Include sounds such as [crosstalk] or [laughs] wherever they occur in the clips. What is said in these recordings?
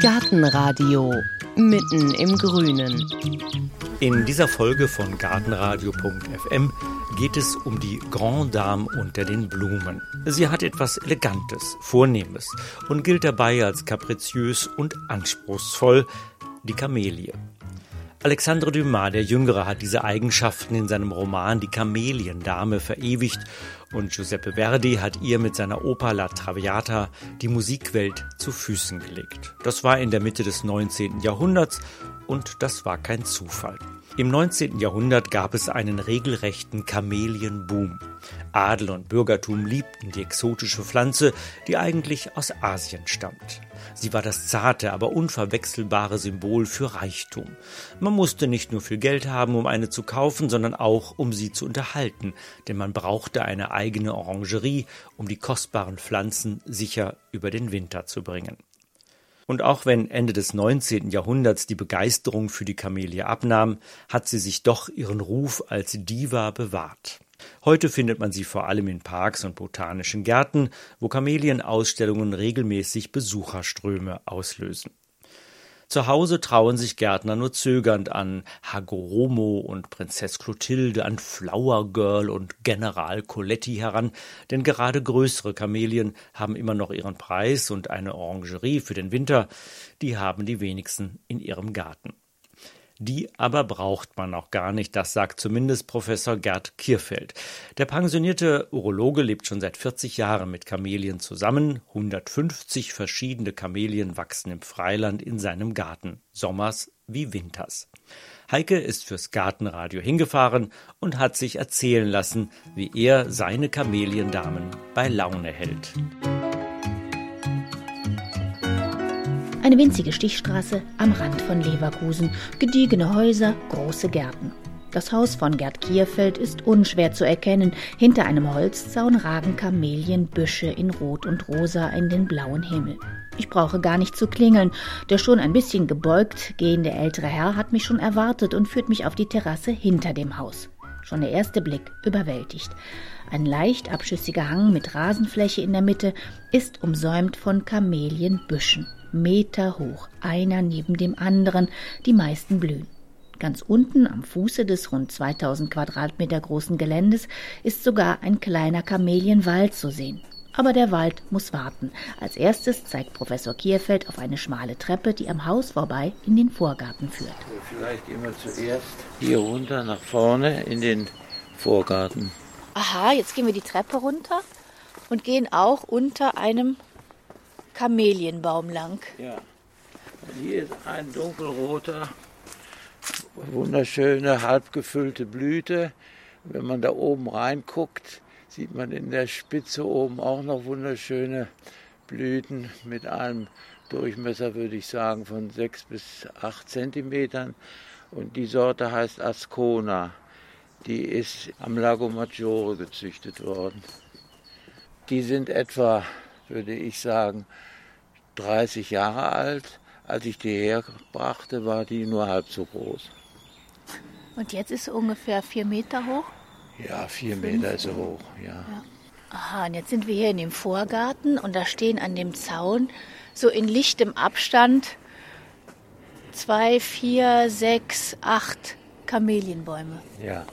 Gartenradio mitten im Grünen. In dieser Folge von Gartenradio.fm geht es um die Grand Dame unter den Blumen. Sie hat etwas Elegantes, Vornehmes und gilt dabei als kapriziös und anspruchsvoll, die Kamelie. Alexandre Dumas, der Jüngere, hat diese Eigenschaften in seinem Roman Die Kameliendame verewigt und Giuseppe Verdi hat ihr mit seiner Oper La Traviata die Musikwelt zu Füßen gelegt. Das war in der Mitte des 19. Jahrhunderts und das war kein Zufall. Im 19. Jahrhundert gab es einen regelrechten Kamelienboom. Adel und Bürgertum liebten die exotische Pflanze, die eigentlich aus Asien stammt. Sie war das zarte, aber unverwechselbare Symbol für Reichtum. Man musste nicht nur viel Geld haben, um eine zu kaufen, sondern auch, um sie zu unterhalten, denn man brauchte eine eigene Orangerie, um die kostbaren Pflanzen sicher über den Winter zu bringen. Und auch wenn Ende des 19. Jahrhunderts die Begeisterung für die Kamelie abnahm, hat sie sich doch ihren Ruf als Diva bewahrt. Heute findet man sie vor allem in Parks und botanischen Gärten, wo Kamelienausstellungen regelmäßig Besucherströme auslösen. Zu Hause trauen sich Gärtner nur zögernd an Hagoromo und Prinzess Clotilde, an Flower Girl und General Coletti heran, denn gerade größere Kamelien haben immer noch ihren Preis und eine Orangerie für den Winter, die haben die wenigsten in ihrem Garten. Die aber braucht man auch gar nicht, das sagt zumindest Professor Gerd Kierfeld. Der pensionierte Urologe lebt schon seit 40 Jahren mit Kamelien zusammen. 150 verschiedene Kamelien wachsen im Freiland in seinem Garten, sommers wie winters. Heike ist fürs Gartenradio hingefahren und hat sich erzählen lassen, wie er seine Kameliendamen bei Laune hält. Eine winzige Stichstraße am Rand von Leverkusen, gediegene Häuser, große Gärten. Das Haus von Gerd Kierfeld ist unschwer zu erkennen. Hinter einem Holzzaun ragen Kamelienbüsche in Rot und Rosa in den blauen Himmel. Ich brauche gar nicht zu klingeln. Der schon ein bisschen gebeugt gehende ältere Herr hat mich schon erwartet und führt mich auf die Terrasse hinter dem Haus. Schon der erste Blick überwältigt. Ein leicht abschüssiger Hang mit Rasenfläche in der Mitte ist umsäumt von Kamelienbüschen. Meter hoch, einer neben dem anderen, die meisten blühen. Ganz unten am Fuße des rund 2000 Quadratmeter großen Geländes ist sogar ein kleiner Kamelienwald zu sehen. Aber der Wald muss warten. Als erstes zeigt Professor Kierfeld auf eine schmale Treppe, die am Haus vorbei in den Vorgarten führt. Vielleicht gehen wir zuerst hier runter nach vorne in den Vorgarten. Aha, jetzt gehen wir die Treppe runter und gehen auch unter einem Kamelienbaum lang. Ja. Hier ist ein dunkelroter, wunderschöne, halbgefüllte Blüte. Wenn man da oben reinguckt, sieht man in der Spitze oben auch noch wunderschöne Blüten mit einem Durchmesser, würde ich sagen, von 6 bis 8 Zentimetern. Und die Sorte heißt Ascona. Die ist am Lago Maggiore gezüchtet worden. Die sind etwa würde ich sagen, 30 Jahre alt. Als ich die herbrachte, war die nur halb so groß. Und jetzt ist sie ungefähr vier Meter hoch? Ja, vier Fünf. Meter ist sie hoch, ja. ja. Aha, und jetzt sind wir hier in dem Vorgarten und da stehen an dem Zaun so in lichtem Abstand zwei, vier, sechs, acht Kamelienbäume. Ja.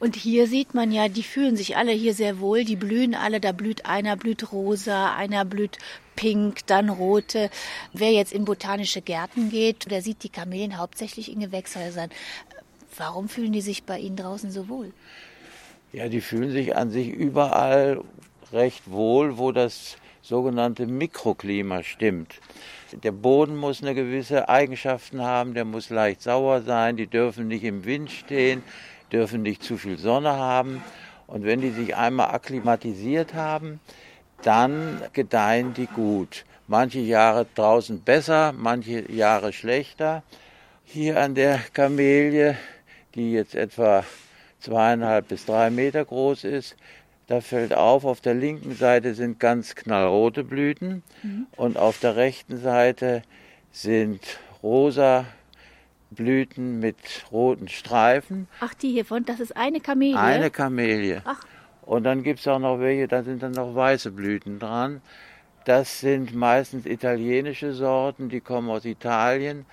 Und hier sieht man ja, die fühlen sich alle hier sehr wohl, die blühen alle, da blüht einer blüht rosa, einer blüht pink, dann rote. Wer jetzt in botanische Gärten geht, der sieht die Kamelien hauptsächlich in Gewächshäusern. Warum fühlen die sich bei Ihnen draußen so wohl? Ja, die fühlen sich an sich überall recht wohl, wo das sogenannte Mikroklima stimmt. Der Boden muss eine gewisse Eigenschaften haben, der muss leicht sauer sein, die dürfen nicht im Wind stehen, dürfen nicht zu viel Sonne haben. Und wenn die sich einmal akklimatisiert haben, dann gedeihen die gut. Manche Jahre draußen besser, manche Jahre schlechter. Hier an der Kamelie, die jetzt etwa zweieinhalb bis drei Meter groß ist, da fällt auf, auf der linken Seite sind ganz knallrote Blüten mhm. und auf der rechten Seite sind rosa Blüten mit roten Streifen. Ach, die hier von, das ist eine Kamelie? Eine Kamelie. Ach. Und dann gibt es auch noch welche, da sind dann noch weiße Blüten dran. Das sind meistens italienische Sorten, die kommen aus Italien.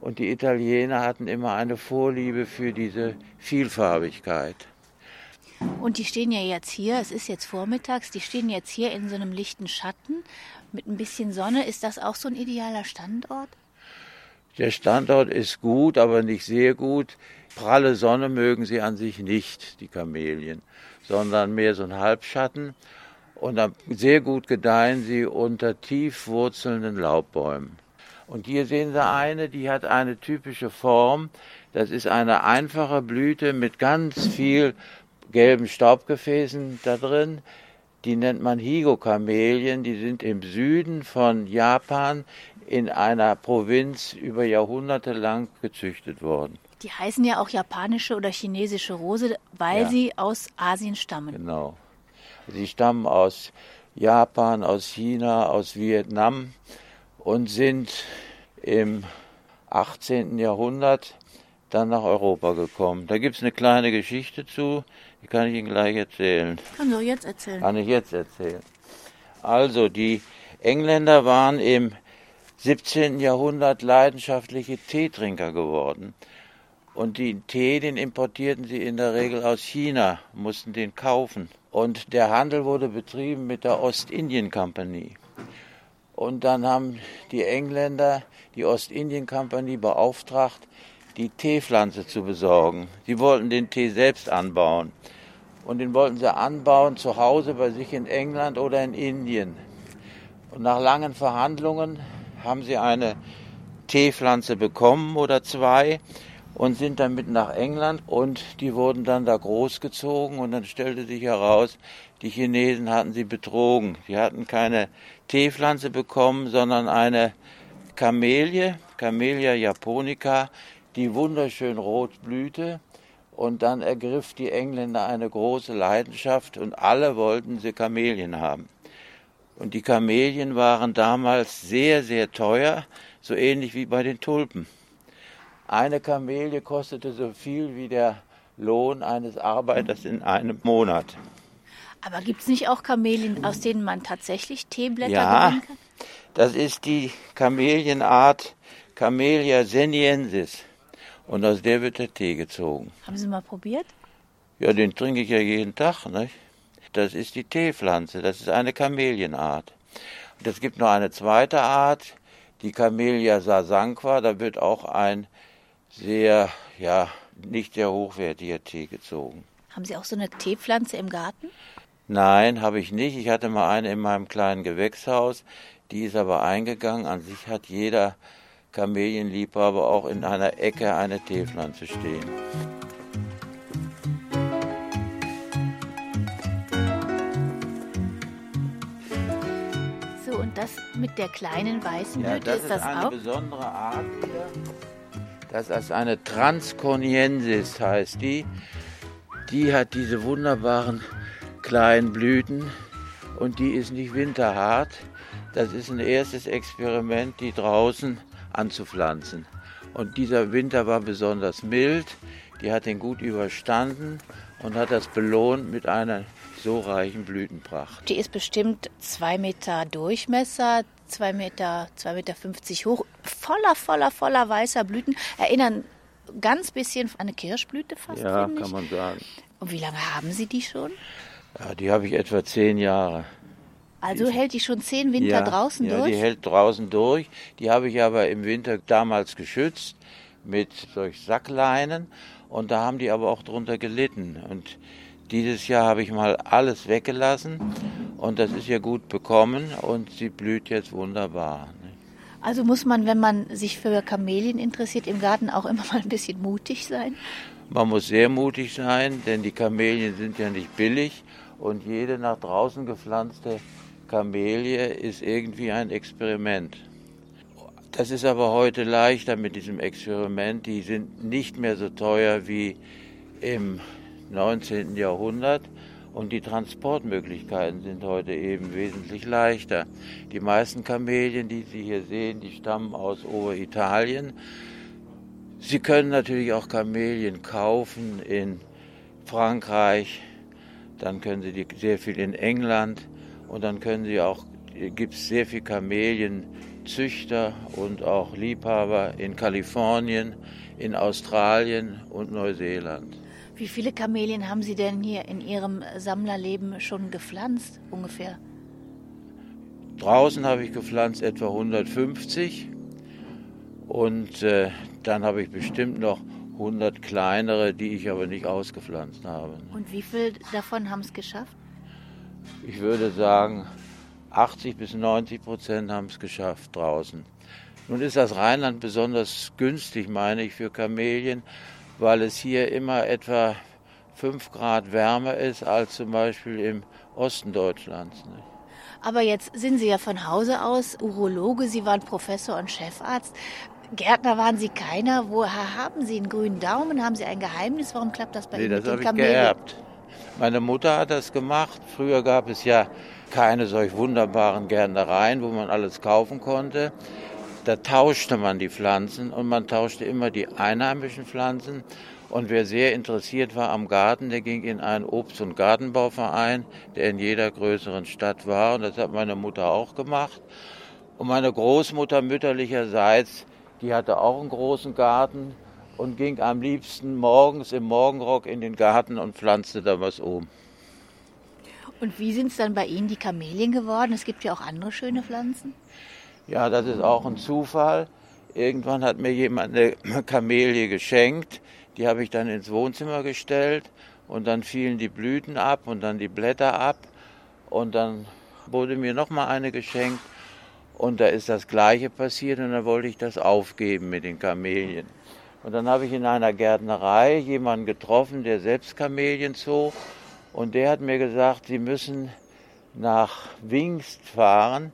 Und die Italiener hatten immer eine Vorliebe für diese Vielfarbigkeit. Und die stehen ja jetzt hier, es ist jetzt vormittags, die stehen jetzt hier in so einem lichten Schatten mit ein bisschen Sonne. Ist das auch so ein idealer Standort? Der Standort ist gut, aber nicht sehr gut. Pralle Sonne mögen sie an sich nicht, die Kamelien, sondern mehr so ein Halbschatten. Und sehr gut gedeihen sie unter tief wurzelnden Laubbäumen. Und hier sehen Sie eine, die hat eine typische Form. Das ist eine einfache Blüte mit ganz viel gelben Staubgefäßen da drin. Die nennt man Higo-Kamelien. Die sind im Süden von Japan in einer Provinz über Jahrhunderte lang gezüchtet worden. Die heißen ja auch japanische oder chinesische Rose, weil ja. sie aus Asien stammen. Genau. Sie stammen aus Japan, aus China, aus Vietnam und sind im 18. Jahrhundert dann nach Europa gekommen. Da gibt es eine kleine Geschichte zu, die kann ich Ihnen gleich erzählen. Kann du jetzt erzählen? Kann ich jetzt erzählen. Also, die Engländer waren im 17. Jahrhundert leidenschaftliche Teetrinker geworden. Und den Tee, den importierten sie in der Regel aus China, mussten den kaufen. Und der Handel wurde betrieben mit der Ostindien-Kompanie. Und dann haben die Engländer die Ostindien-Kompanie beauftragt, die Teepflanze zu besorgen. Sie wollten den Tee selbst anbauen. Und den wollten sie anbauen zu Hause bei sich in England oder in Indien. Und nach langen Verhandlungen haben sie eine Teepflanze bekommen oder zwei und sind dann mit nach England und die wurden dann da großgezogen und dann stellte sich heraus, die Chinesen hatten sie betrogen. Sie hatten keine Teepflanze bekommen, sondern eine Kamelie, Camellia japonica, die wunderschön rot blühte. Und dann ergriff die Engländer eine große Leidenschaft und alle wollten sie Kamelien haben. Und die Kamelien waren damals sehr, sehr teuer, so ähnlich wie bei den Tulpen. Eine Kamelie kostete so viel wie der Lohn eines Arbeiters in einem Monat. Aber gibt es nicht auch Kamelien, aus denen man tatsächlich Teeblätter ja, gewinnen kann? Das ist die Kamelienart Camellia seniensis. Und aus der wird der Tee gezogen. Haben Sie mal probiert? Ja, den trinke ich ja jeden Tag. Nicht? Das ist die Teepflanze. Das ist eine Kamelienart. Und es gibt noch eine zweite Art, die Camellia sasanqua. Da wird auch ein sehr, ja, nicht sehr hochwertiger Tee gezogen. Haben Sie auch so eine Teepflanze im Garten? Nein, habe ich nicht. Ich hatte mal eine in meinem kleinen Gewächshaus. Die ist aber eingegangen. An sich hat jeder Kamelienliebhaber auch in einer Ecke eine Teepflanze stehen. So, und das mit der kleinen weißen Blüte, ja, das ist das ist eine auch? besondere Art hier. Das ist eine Transconiensis, heißt die. Die hat diese wunderbaren kleinen Blüten und die ist nicht winterhart. Das ist ein erstes Experiment, die draußen anzupflanzen. Und dieser Winter war besonders mild, die hat den gut überstanden und hat das belohnt mit einer so reichen Blütenpracht. Die ist bestimmt zwei Meter Durchmesser, zwei Meter, zwei Meter fünfzig hoch, voller, voller, voller weißer Blüten, erinnern ganz bisschen an eine Kirschblüte fast. Ja, finde kann ich. man sagen. Und wie lange haben Sie die schon? Ja, die habe ich etwa zehn Jahre. Also hält die schon zehn Winter ja, draußen ja, durch? die hält draußen durch. Die habe ich aber im Winter damals geschützt mit solch Sackleinen und da haben die aber auch drunter gelitten. Und dieses Jahr habe ich mal alles weggelassen und das ist ja gut bekommen und sie blüht jetzt wunderbar. ne? Also muss man, wenn man sich für Kamelien interessiert, im Garten auch immer [laughs] mal ein bisschen mutig sein? Man muss sehr mutig sein, denn die Kamelien sind ja nicht billig und jede nach draußen gepflanzte Kamelie ist irgendwie ein Experiment. Das ist aber heute leichter mit diesem Experiment. Die sind nicht mehr so teuer wie im 19. Jahrhundert und die Transportmöglichkeiten sind heute eben wesentlich leichter. Die meisten Kamelien, die Sie hier sehen, die stammen aus Oberitalien. Sie können natürlich auch Kamelien kaufen in Frankreich, dann können Sie die sehr viel in England und dann können Sie auch gibt es sehr viele Kamelienzüchter und auch Liebhaber in Kalifornien, in Australien und Neuseeland. Wie viele Kamelien haben Sie denn hier in Ihrem Sammlerleben schon gepflanzt ungefähr? Draußen habe ich gepflanzt etwa 150 und äh, dann habe ich bestimmt noch 100 kleinere, die ich aber nicht ausgepflanzt habe. Und wie viele davon haben es geschafft? Ich würde sagen, 80 bis 90 Prozent haben es geschafft draußen. Nun ist das Rheinland besonders günstig, meine ich, für Kamelien, weil es hier immer etwa 5 Grad wärmer ist als zum Beispiel im Osten Deutschlands. Ne? Aber jetzt sind Sie ja von Hause aus Urologe, Sie waren Professor und Chefarzt. Gärtner waren Sie keiner. Woher haben Sie einen grünen Daumen? Haben Sie ein Geheimnis? Warum klappt das bei nee, Ihnen das mit den habe ich geerbt. Meine Mutter hat das gemacht. Früher gab es ja keine solch wunderbaren Gärtnereien, wo man alles kaufen konnte. Da tauschte man die Pflanzen und man tauschte immer die einheimischen Pflanzen. Und wer sehr interessiert war am Garten, der ging in einen Obst- und Gartenbauverein, der in jeder größeren Stadt war. Und das hat meine Mutter auch gemacht. Und meine Großmutter mütterlicherseits, die hatte auch einen großen Garten und ging am liebsten morgens im Morgenrock in den Garten und pflanzte da was um. Und wie sind es dann bei Ihnen die Kamelien geworden? Es gibt ja auch andere schöne Pflanzen. Ja, das ist auch ein Zufall. Irgendwann hat mir jemand eine [clears throat] Kamelie geschenkt. Die habe ich dann ins Wohnzimmer gestellt und dann fielen die Blüten ab und dann die Blätter ab und dann wurde mir noch mal eine geschenkt und da ist das Gleiche passiert und dann wollte ich das aufgeben mit den Kamelien. Und dann habe ich in einer Gärtnerei jemanden getroffen, der selbst Kamelien zog. Und der hat mir gesagt, Sie müssen nach Wingst fahren.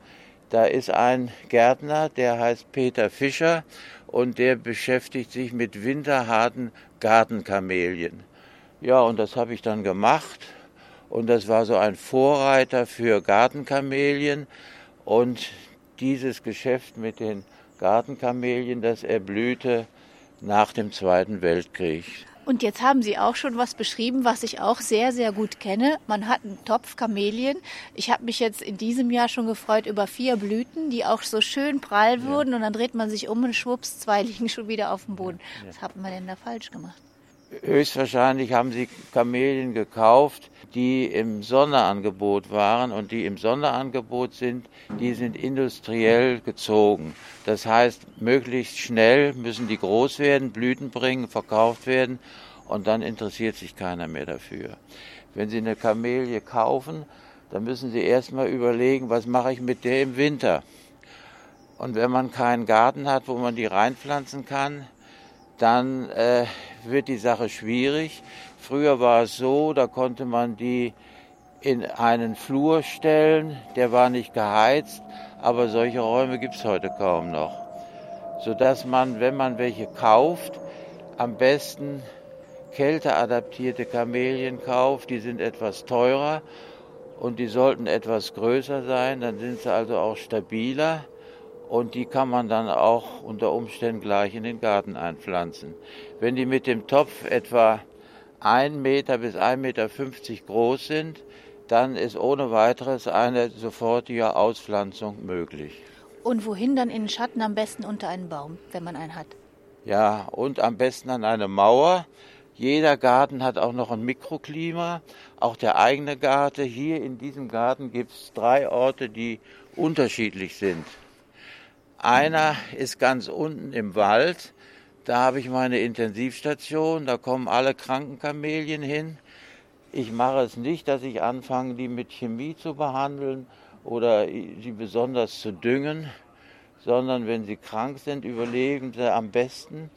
Da ist ein Gärtner, der heißt Peter Fischer und der beschäftigt sich mit winterharten Gartenkamelien. Ja, und das habe ich dann gemacht. Und das war so ein Vorreiter für Gartenkamelien. Und dieses Geschäft mit den Gartenkamelien, das erblühte nach dem Zweiten Weltkrieg. Und jetzt haben Sie auch schon was beschrieben, was ich auch sehr, sehr gut kenne. Man hat einen Topf Kamelien. Ich habe mich jetzt in diesem Jahr schon gefreut über vier Blüten, die auch so schön prall wurden. Ja. Und dann dreht man sich um und schwupps, zwei [laughs] liegen schon wieder auf dem Boden. Ja. Was hat man denn da falsch gemacht? Höchstwahrscheinlich haben sie Kamelien gekauft, die im Sonderangebot waren und die im Sonderangebot sind, die sind industriell gezogen. Das heißt, möglichst schnell müssen die groß werden, Blüten bringen, verkauft werden und dann interessiert sich keiner mehr dafür. Wenn Sie eine Kamelie kaufen, dann müssen Sie erstmal überlegen, was mache ich mit der im Winter. Und wenn man keinen Garten hat, wo man die reinpflanzen kann, dann äh, wird die Sache schwierig. Früher war es so, da konnte man die in einen Flur stellen, der war nicht geheizt, aber solche Räume gibt es heute kaum noch. Sodass man, wenn man welche kauft, am besten kälteadaptierte Kamelien kauft. Die sind etwas teurer und die sollten etwas größer sein, dann sind sie also auch stabiler und die kann man dann auch unter Umständen gleich in den Garten einpflanzen. Wenn die mit dem Topf etwa 1 Meter bis 1,50 Meter groß sind, dann ist ohne weiteres eine sofortige Auspflanzung möglich. Und wohin dann in den Schatten am besten unter einen Baum, wenn man einen hat? Ja, und am besten an eine Mauer. Jeder Garten hat auch noch ein Mikroklima, auch der eigene Garten. Hier in diesem Garten gibt es drei Orte, die unterschiedlich sind. Einer ist ganz unten im Wald. Da habe ich meine Intensivstation. Da kommen alle Krankenkamelien hin. Ich mache es nicht, dass ich anfange, die mit Chemie zu behandeln oder sie besonders zu düngen, sondern wenn sie krank sind, überleben sie am besten,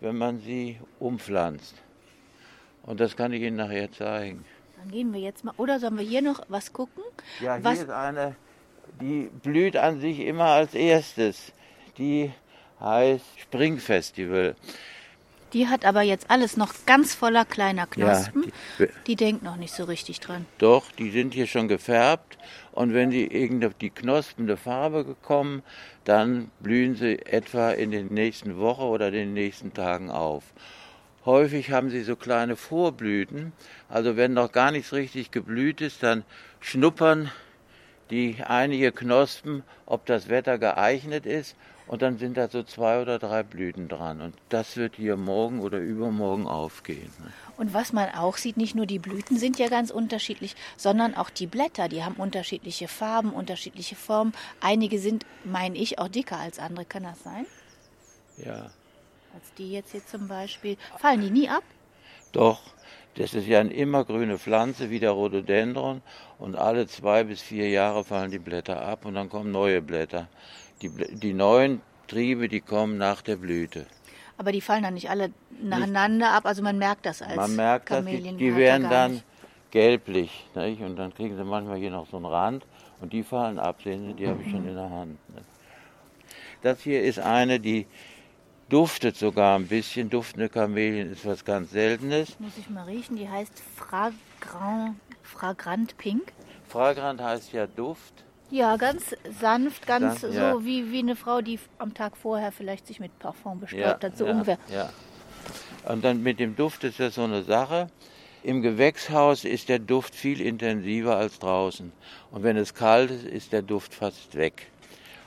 wenn man sie umpflanzt. Und das kann ich Ihnen nachher zeigen. Dann gehen wir jetzt mal. Oder sollen wir hier noch was gucken? Ja, hier was? ist eine die blüht an sich immer als erstes. Die heißt Springfestival. Die hat aber jetzt alles noch ganz voller kleiner Knospen. Ja, die, die, denkt noch nicht so richtig dran. Doch, die sind hier schon gefärbt. Und wenn die irgendwie die Knospen eine Farbe bekommen, dann blühen sie etwa in den nächsten Wochen oder den nächsten Tagen auf. Häufig haben sie so kleine Vorblüten. Also wenn noch gar nichts richtig geblüht ist, dann schnuppern die einige Knospen, ob das Wetter geeignet ist. Und dann sind da so zwei oder drei Blüten dran. Und das wird hier morgen oder übermorgen aufgehen. Und was man auch sieht, nicht nur die Blüten sind ja ganz unterschiedlich, sondern auch die Blätter, die haben unterschiedliche Farben, unterschiedliche Formen. Einige sind, meine ich, auch dicker als andere. Kann das sein? Ja. Als die jetzt hier zum Beispiel. Fallen die nie ab? Doch, das ist ja eine immergrüne Pflanze wie der Rhododendron und alle zwei bis vier Jahre fallen die Blätter ab und dann kommen neue Blätter. Die, die neuen Triebe, die kommen nach der Blüte. Aber die fallen dann nicht alle nacheinander ab, also man merkt das als Man merkt das, die, die werden dann nicht. gelblich nicht? und dann kriegen sie manchmal hier noch so einen Rand und die fallen ab, sehen Sie, die habe ich schon in der Hand. Nicht? Das hier ist eine, die duftet sogar ein bisschen. Duftende Kamelien ist was ganz Seltenes. Muss ich mal riechen, die heißt Fragrant, Fragrant Pink. Fragrant heißt ja Duft. Ja, ganz sanft, ganz Sanft, so ja. wie, wie eine Frau, die am Tag vorher vielleicht sich mit Parfum bestäubt Ja, hat, so ja, ungefähr. Ja. Und dann mit dem Duft ist das so eine Sache. Im Gewächshaus ist der Duft viel intensiver als draußen. Und wenn es kalt ist, ist der Duft fast weg.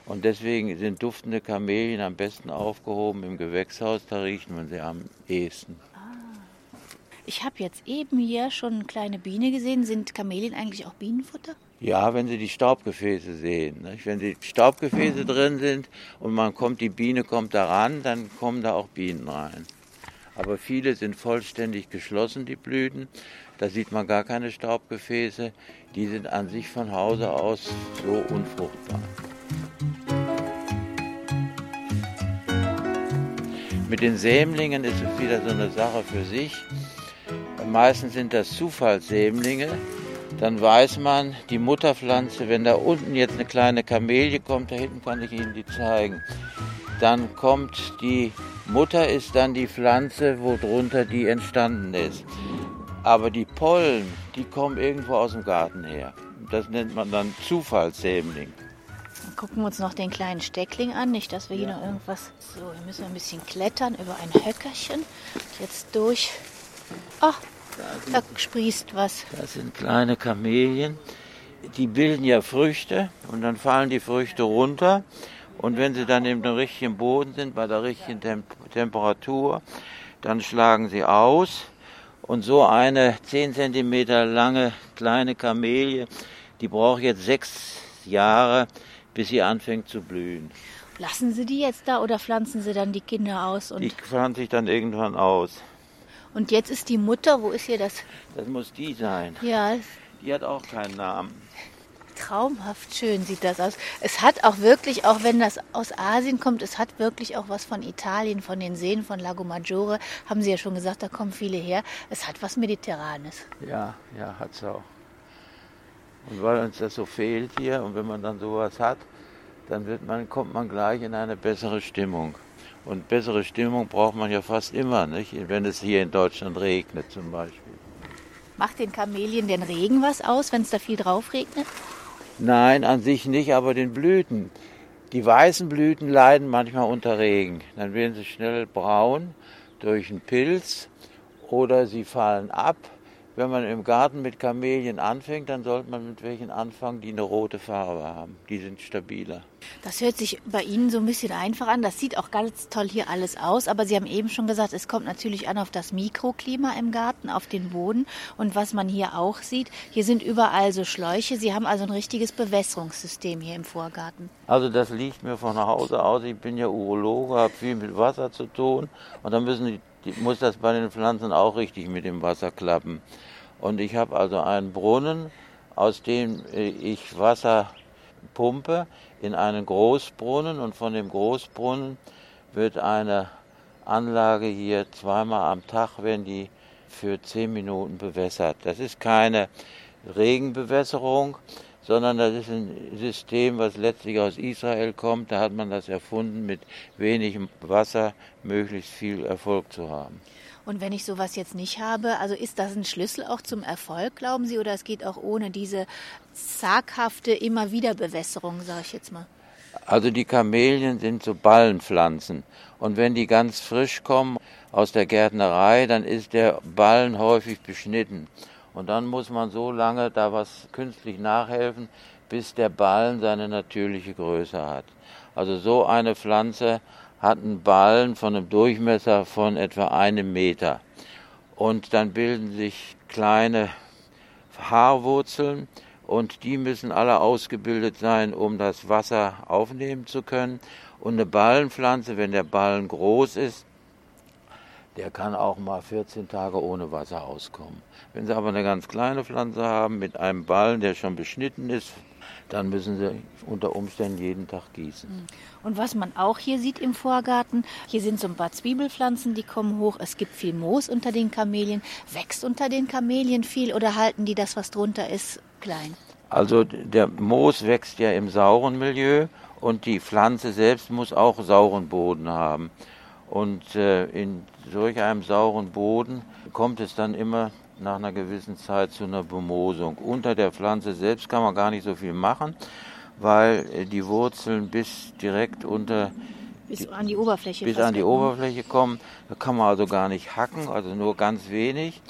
Und deswegen sind duftende Kamelien am besten aufgehoben im Gewächshaus, da riecht man sie am ehesten. Ich habe jetzt eben hier schon eine kleine Biene gesehen. Sind Kamelien eigentlich auch Bienenfutter? Ja, wenn Sie die Staubgefäße sehen. Nicht? Wenn die Staubgefäße drin sind und man kommt, die Biene kommt da ran, dann kommen da auch Bienen rein. Aber viele sind vollständig geschlossen, die Blüten. Da sieht man gar keine Staubgefäße. Die sind an sich von Hause aus so unfruchtbar. Mit den Sämlingen ist es wieder so eine Sache für sich. Meistens sind das Zufallssämlinge. Dann weiß man, die Mutterpflanze, wenn da unten jetzt eine kleine Kamelie kommt, da hinten kann ich Ihnen die zeigen, dann kommt die Mutter ist dann die Pflanze, wo drunter die entstanden ist. Aber die Pollen, die kommen irgendwo aus dem Garten her. Das nennt man dann Zufallssämling. Dann gucken wir uns noch den kleinen Steckling an. Nicht, dass wir hier Ja. noch irgendwas. So, hier müssen wir ein bisschen klettern über ein Höckerchen. Jetzt durch. Oh, da sprießt was. Das sind kleine Kamelien. Die bilden ja Früchte und dann fallen die Früchte runter. Und wenn sie dann im richtigen Boden sind, bei der richtigen Tem Temperatur, dann schlagen sie aus. Und so eine 10 cm lange kleine Kamelie, die braucht jetzt sechs Jahre, bis sie anfängt zu blühen. Lassen Sie die jetzt da oder pflanzen Sie dann die Kinder aus? Und, Die pflanze ich dann irgendwann aus. und jetzt ist die Mutter, wo ist hier das? Das muss die sein. Ja, Die hat auch keinen Namen. traumhaft schön sieht das aus. Es hat auch wirklich, auch wenn das aus Asien kommt, es hat wirklich auch was von Italien, von den Seen von Lago Maggiore. Haben Sie ja schon gesagt, da kommen viele her. Es hat was Mediterranes. Ja, ja, hat's auch. Und weil uns das so fehlt hier und wenn man dann sowas hat, dann wird man, kommt man gleich in eine bessere Stimmung. Und bessere Stimmung braucht man ja fast immer, nicht? wenn es hier in Deutschland regnet zum Beispiel. Macht den Kamelien den Regen was aus, wenn es da viel drauf regnet? Nein, an sich nicht, aber den Blüten. Die weißen Blüten leiden manchmal unter Regen. Dann werden sie schnell braun durch einen Pilz oder sie fallen ab. Wenn man im Garten mit Kamelien anfängt, dann sollte man mit welchen anfangen, die eine rote Farbe haben. Die sind stabiler. Das hört sich bei Ihnen so ein bisschen einfach an. Das sieht auch ganz toll hier alles aus. Aber Sie haben eben schon gesagt, es kommt natürlich an auf das Mikroklima im Garten, auf den Boden. Und was man hier auch sieht, hier sind überall so Schläuche. Sie haben also ein richtiges Bewässerungssystem hier im Vorgarten. Also das liegt mir von Hause aus. Ich bin ja Urologe, habe viel mit Wasser zu tun. Und dann müssen die, muss das bei den Pflanzen auch richtig mit dem Wasser klappen. Und ich habe also einen Brunnen, aus dem äh, ich Wasser pumpe in einen Großbrunnen. Und von dem Großbrunnen wird eine Anlage hier zweimal am Tag, wenn die für zehn Minuten bewässert. Das ist keine Regenbewässerung, sondern das ist ein System, was letztlich aus Israel kommt. Da hat man das erfunden, mit wenigem Wasser möglichst viel Erfolg zu haben. Und wenn ich sowas jetzt nicht habe, also ist das ein Schlüssel auch zum Erfolg, glauben Sie, oder es geht auch ohne diese zaghafte immer wieder Bewässerung, sage ich jetzt mal? Also die Kamelien sind so Ballenpflanzen. Und wenn die ganz frisch kommen aus der Gärtnerei, dann ist der Ballen häufig beschnitten. Und dann muss man so lange da was künstlich nachhelfen, bis der Ballen seine natürliche Größe hat. Also so eine Pflanze hat einen Ballen von einem Durchmesser von etwa einem Meter. Und dann bilden sich kleine Haarwurzeln und die müssen alle ausgebildet sein, um das Wasser aufnehmen zu können. Und eine Ballenpflanze, wenn der Ballen groß ist, der kann auch mal 14 Tage ohne Wasser auskommen. Wenn Sie aber eine ganz kleine Pflanze haben mit einem Ballen, der schon beschnitten ist, dann müssen Sie unter Umständen jeden Tag gießen. Hm. Und was man auch hier sieht im Vorgarten, hier sind so ein paar Zwiebelpflanzen, die kommen hoch. Es gibt viel Moos unter den Kamelien. Wächst unter den Kamelien viel oder halten die das, was drunter ist, klein? Also der Moos wächst ja im sauren Milieu und die Pflanze selbst muss auch sauren Boden haben. Und äh, in solch einem sauren Boden kommt es dann immer nach einer gewissen Zeit zu einer Bemosung. Unter der Pflanze selbst kann man gar nicht so viel machen, weil äh, die Wurzeln bis direkt unter bis an die Oberfläche bis an die Oberfläche kommen. Da kann man also gar nicht hacken, also nur ganz wenig.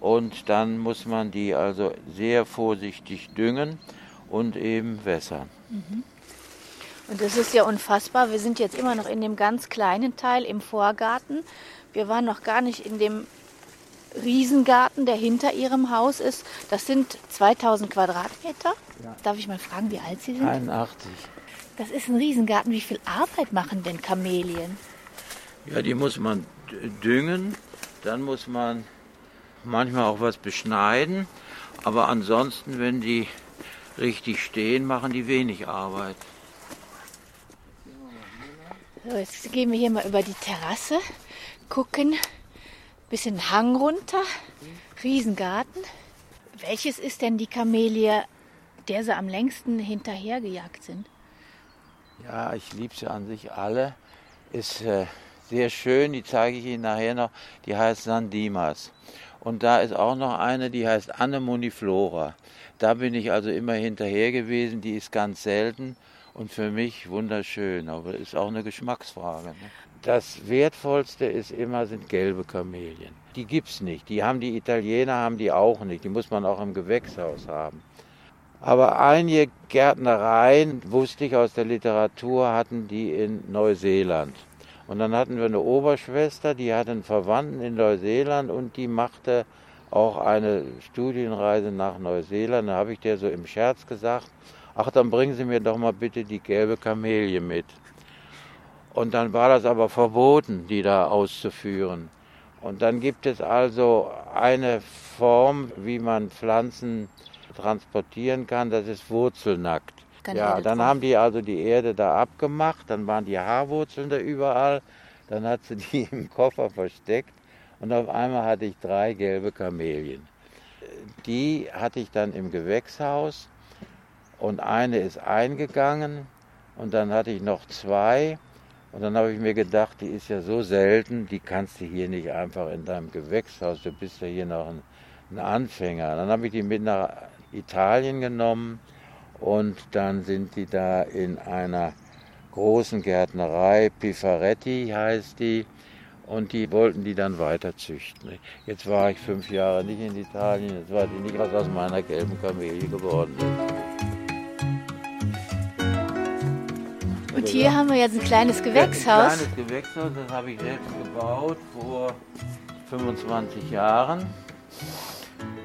Und dann muss man die also sehr vorsichtig düngen und eben wässern. Mhm. Und das ist ja unfassbar. Wir sind jetzt immer noch in dem ganz kleinen Teil im Vorgarten. Wir waren noch gar nicht in dem Riesengarten, der hinter Ihrem Haus ist. Das sind 2000 Quadratmeter. Ja. Darf ich mal fragen, wie alt Sie sind? 81. Das ist ein Riesengarten. Wie viel Arbeit machen denn Kamelien? Ja, die muss man düngen. Dann muss man manchmal auch was beschneiden. Aber ansonsten, wenn die richtig stehen, machen die wenig Arbeit. So, jetzt gehen wir hier mal über die Terrasse, gucken, bisschen Hang runter, Riesengarten. Welches ist denn die Kamelie, der sie am längsten hinterhergejagt sind? Ja, ich liebe sie an sich alle. Ist äh, sehr schön, die zeige ich Ihnen nachher noch. Die heißt Sandimas. Und da ist auch noch eine, die heißt Anemoniflora. Da bin ich also immer hinterher gewesen. Die ist ganz selten und für mich wunderschön, aber ist auch eine Geschmacksfrage. Ne? Das Wertvollste ist immer sind gelbe Kamelien. Die gibt's nicht. Die haben die Italiener haben die auch nicht. Die muss man auch im Gewächshaus haben. Aber einige Gärtnereien, wusste ich aus der Literatur, hatten die in Neuseeland. Und dann hatten wir eine Oberschwester, die hatte einen Verwandten in Neuseeland und die machte auch eine Studienreise nach Neuseeland. Da habe ich der so im Scherz gesagt, ach, dann bringen Sie mir doch mal bitte die gelbe Kamelie mit. Und dann war das aber verboten, die da auszuführen. Und dann gibt es also eine Form, wie man Pflanzen transportieren kann, das ist wurzelnackt. Keine ja, dann haben die also die Erde da abgemacht, dann waren die Haarwurzeln da überall, dann hat sie die [laughs] im Koffer versteckt und auf einmal hatte ich drei gelbe Kamelien. Die hatte ich dann im Gewächshaus und eine ist eingegangen und dann hatte ich noch zwei und dann habe ich mir gedacht, die ist ja so selten, die kannst du hier nicht einfach in deinem Gewächshaus, du bist ja hier noch ein, ein Anfänger. Dann habe ich die mit nach Italien genommen und dann sind die da in einer großen Gärtnerei, Pifaretti heißt die, und die wollten die dann weiter züchten. Jetzt war ich fünf Jahre nicht in Italien, jetzt weiß ich nicht, was aus meiner gelben Kamelie geworden ist. Hier haben wir jetzt ein kleines Gewächshaus. Ein kleines Gewächshaus, das habe ich selbst gebaut vor 25 Jahren.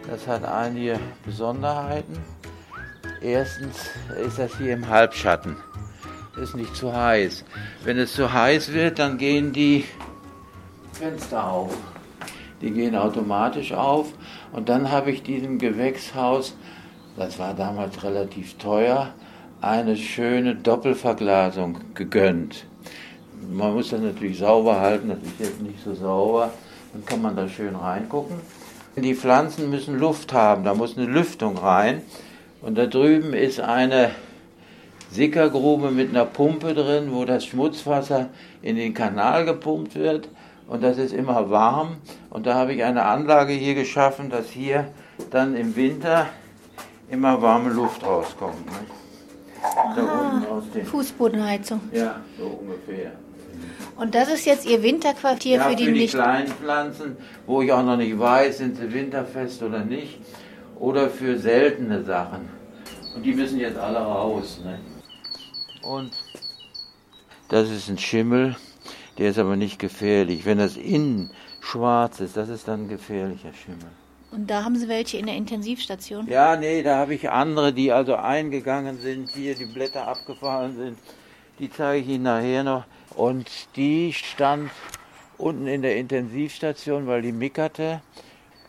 Das hat einige Besonderheiten. Erstens ist das hier im Halbschatten. Ist nicht zu heiß. Wenn es zu heiß wird, dann gehen die Fenster auf. Die gehen automatisch auf. Und dann habe ich diesem Gewächshaus, das war damals relativ teuer, eine schöne Doppelverglasung gegönnt. Man muss das natürlich sauber halten, das ist jetzt nicht so sauber, dann kann man da schön reingucken. Die Pflanzen müssen Luft haben, da muss eine Lüftung rein. Und da drüben ist eine Sickergrube mit einer Pumpe drin, wo das Schmutzwasser in den Kanal gepumpt wird. Und das ist immer warm. Und da habe ich eine Anlage hier geschaffen, dass hier dann im Winter immer warme Luft rauskommt. Nicht? Da unten aus dem. Fußbodenheizung. Ja, so ungefähr. Und das ist jetzt Ihr Winterquartier ja, für die, für die nicht kleinen Pflanzen, wo ich auch noch nicht weiß, sind sie winterfest oder nicht. Oder für seltene Sachen. Und die müssen jetzt alle raus. Ne? Und das ist ein Schimmel, der ist aber nicht gefährlich. Wenn das innen schwarz ist, das ist dann ein gefährlicher Schimmel. Und da haben Sie welche in der Intensivstation? Ja, nee, da habe ich andere, die also eingegangen sind, hier die Blätter abgefallen sind. Die zeige ich Ihnen nachher noch. Und die stand unten in der Intensivstation, weil die mickerte.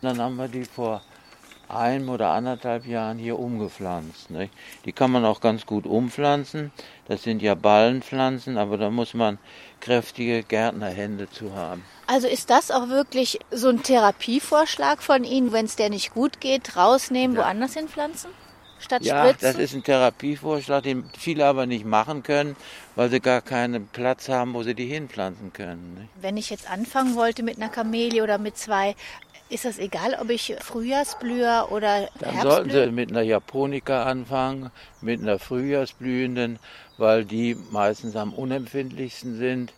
Dann haben wir die vor einem oder anderthalb Jahren hier umgepflanzt. Nicht? Die kann man auch ganz gut umpflanzen. Das sind ja Ballenpflanzen, aber da muss man kräftige Gärtnerhände zu haben. Also ist das auch wirklich so ein Therapievorschlag von Ihnen, wenn es der nicht gut geht, rausnehmen, ja. woanders hinpflanzen? Statt ja, Spritzen? das ist ein Therapievorschlag, den viele aber nicht machen können, weil sie gar keinen Platz haben, wo sie die hinpflanzen können. Nicht? Wenn ich jetzt anfangen wollte mit einer Kamelie oder mit zwei, ist das egal, ob ich Frühjahrsblüher oder Dann sollten Sie mit einer Japonika anfangen, mit einer Frühjahrsblühenden, weil die meistens am unempfindlichsten sind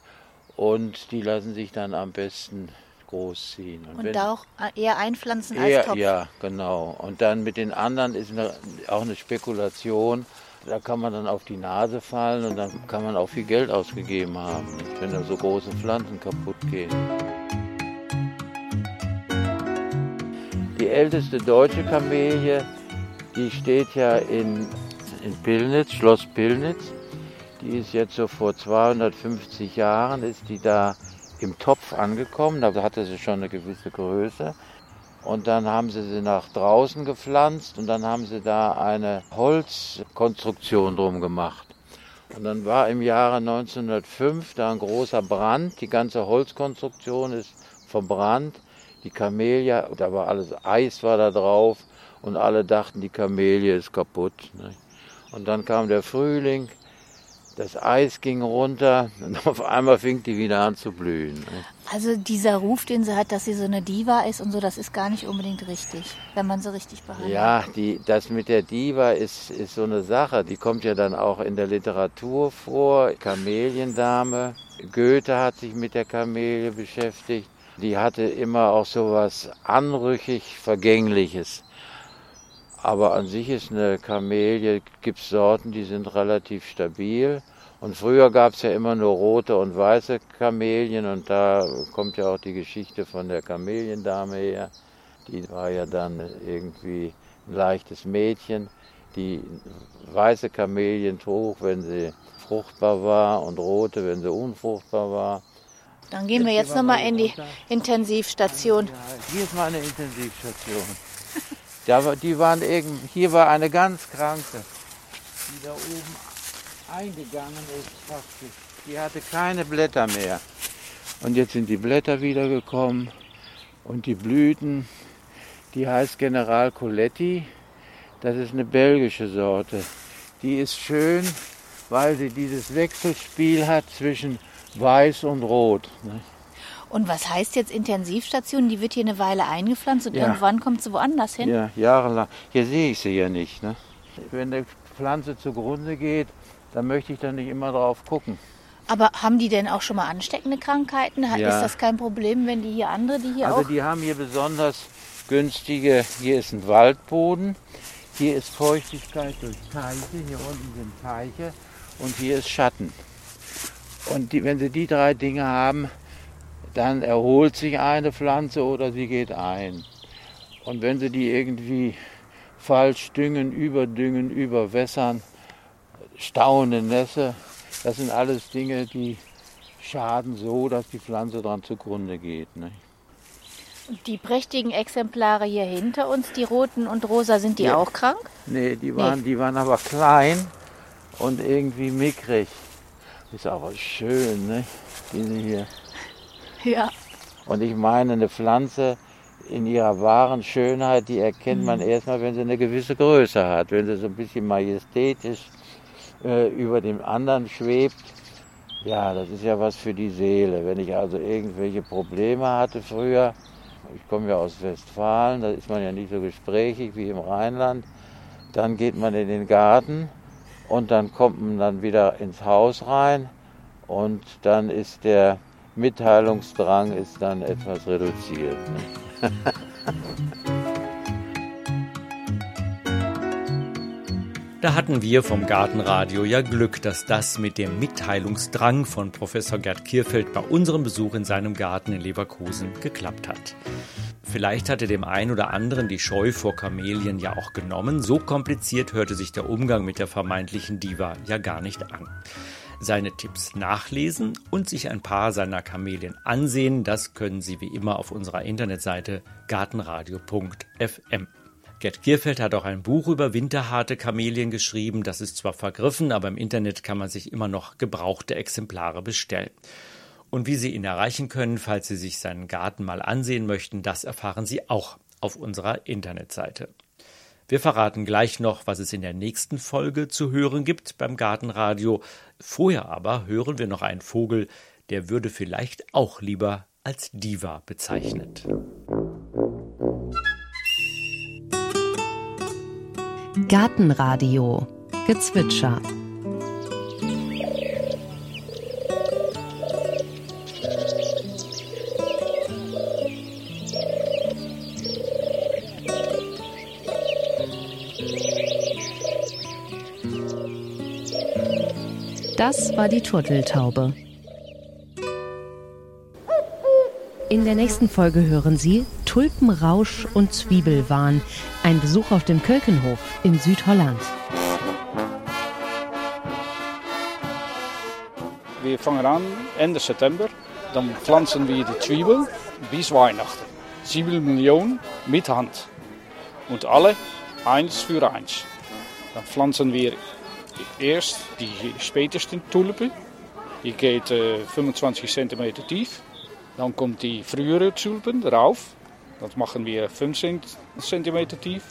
und die lassen sich dann am besten großziehen. Und, und auch eher einpflanzen eher, als Topf. Ja, genau. Und dann mit den anderen ist eine, auch eine Spekulation. Da kann man dann auf die Nase fallen und dann kann man auch viel Geld ausgegeben haben, wenn da so große Pflanzen kaputt gehen. Die älteste deutsche Kamelie, die steht ja in, in Pillnitz, Schloss Pillnitz. Die ist jetzt so vor 250 Jahren, ist die da im Topf angekommen. Da hatte sie schon eine gewisse Größe. Und dann haben sie sie nach draußen gepflanzt und dann haben sie da eine Holzkonstruktion drum gemacht. Und dann war im Jahre 1905 da ein großer Brand. Die ganze Holzkonstruktion ist verbrannt. Die Kamelie, da war alles Eis war da drauf und alle dachten, die Kamelie ist kaputt. Ne? Und dann kam der Frühling das Eis ging runter [laughs] und auf einmal fing die wieder an zu blühen. Ne? Also dieser Ruf, den sie hat, dass sie so eine Diva ist und so, das ist gar nicht unbedingt richtig, wenn man sie richtig behandelt. Ja, die, das mit der Diva ist, ist so eine Sache, die kommt ja dann auch in der Literatur vor. Kameliendame, Goethe hat sich mit der Kamelie beschäftigt. Die hatte immer auch so was anrüchig Vergängliches. Aber an sich ist eine Kamelie, gibt es Sorten, die sind relativ stabil. Und früher gab es ja immer nur rote und weiße Kamelien und da kommt ja auch die Geschichte von der Kameliendame her. Die war ja dann irgendwie ein leichtes Mädchen, die weiße Kamelien trug, wenn sie fruchtbar war und rote, wenn sie unfruchtbar war. Dann gehen wir jetzt nochmal in die Intensivstation. Hier ist meine Intensivstation. Da, die waren eben, hier war eine ganz kranke, die da oben eingegangen ist praktisch. Die hatte keine Blätter mehr. Und jetzt sind die Blätter wiedergekommen und die Blüten, die heißt General Coletti. Das ist eine belgische Sorte. Die ist schön, weil sie dieses Wechselspiel hat zwischen Weiß und Rot. Ne? Und was heißt jetzt Intensivstation? Die wird hier eine Weile eingepflanzt und ja. irgendwann kommt sie woanders hin? Ja, jahrelang. Hier sehe ich sie ja nicht. Ne? Wenn die Pflanze zugrunde geht, dann möchte ich da nicht immer drauf gucken. Aber haben die denn auch schon mal ansteckende Krankheiten? Ja. Ist das kein Problem, wenn die hier andere, die hier also auch... Also die haben hier besonders günstige, hier ist ein Waldboden, hier ist Feuchtigkeit durch Teiche, hier unten sind Teiche und hier ist Schatten. Und die, wenn sie die drei Dinge haben, dann erholt sich eine Pflanze oder sie geht ein. Und wenn sie die irgendwie falsch düngen, überdüngen, überwässern, staune Nässe, das sind alles Dinge, die schaden so, dass die Pflanze dran zugrunde geht. Ne? Die prächtigen Exemplare hier hinter uns, die roten und rosa, sind die ja. auch krank? Nee, die waren, nee. die waren aber klein und irgendwie mickrig. Ist aber schön, ne? Diese hier. Ja. Und ich meine, eine Pflanze in ihrer wahren Schönheit, die erkennt man mhm. erstmal, wenn sie eine gewisse Größe hat, wenn sie so ein bisschen majestätisch äh, über dem anderen schwebt. Ja, das ist ja was für die Seele. Wenn ich also irgendwelche Probleme hatte früher, ich komme ja aus Westfalen, da ist man ja nicht so gesprächig wie im Rheinland, dann geht man in den Garten und dann kommt man dann wieder ins Haus rein und dann ist der Mitteilungsdrang ist dann etwas reduziert. Ne? [laughs] Da hatten wir vom Gartenradio ja Glück, dass das mit dem Mitteilungsdrang von Professor Gerd Kierfeld bei unserem Besuch in seinem Garten in Leverkusen geklappt hat. Vielleicht hatte dem einen oder anderen die Scheu vor Kamelien ja auch genommen. So kompliziert hörte sich der Umgang mit der vermeintlichen Diva ja gar nicht an. Seine Tipps nachlesen und sich ein paar seiner Kamelien ansehen, das können Sie wie immer auf unserer Internetseite gartenradio.fm. Gerd Kierfeld hat auch ein Buch über winterharte Kamelien geschrieben. Das ist zwar vergriffen, aber im Internet kann man sich immer noch gebrauchte Exemplare bestellen. Und wie Sie ihn erreichen können, falls Sie sich seinen Garten mal ansehen möchten, das erfahren Sie auch auf unserer Internetseite. Wir verraten gleich noch, was es in der nächsten Folge zu hören gibt beim Gartenradio. Vorher aber hören wir noch einen Vogel, der würde vielleicht auch lieber als Diva bezeichnet. Gartenradio Gezwitscher Das war die Turteltaube. In der nächsten Folge hören Sie Tulpenrausch und Zwiebelwahn. Ein Besuch auf dem Kölkenhof in Südholland. Wir fangen an Ende September. Dann pflanzen wir die Zwiebel bis Weihnachten. 7 Millionen mit Hand. Und alle eins für eins. Dann pflanzen wir erst die spätesten Tulpen. Die geht äh, 25 cm tief. Dann kommt die frühere Tulpen drauf. Das machen wir 15 cm tief.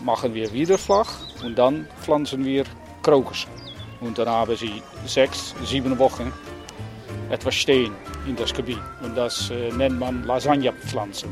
Machen wir wieder flach und dann pflanzen wir Krokus. Und dann haben sie sechs, sieben Wochen etwas stehen in das Gebiet. Und das äh, nennt man Lasagnepflanzen.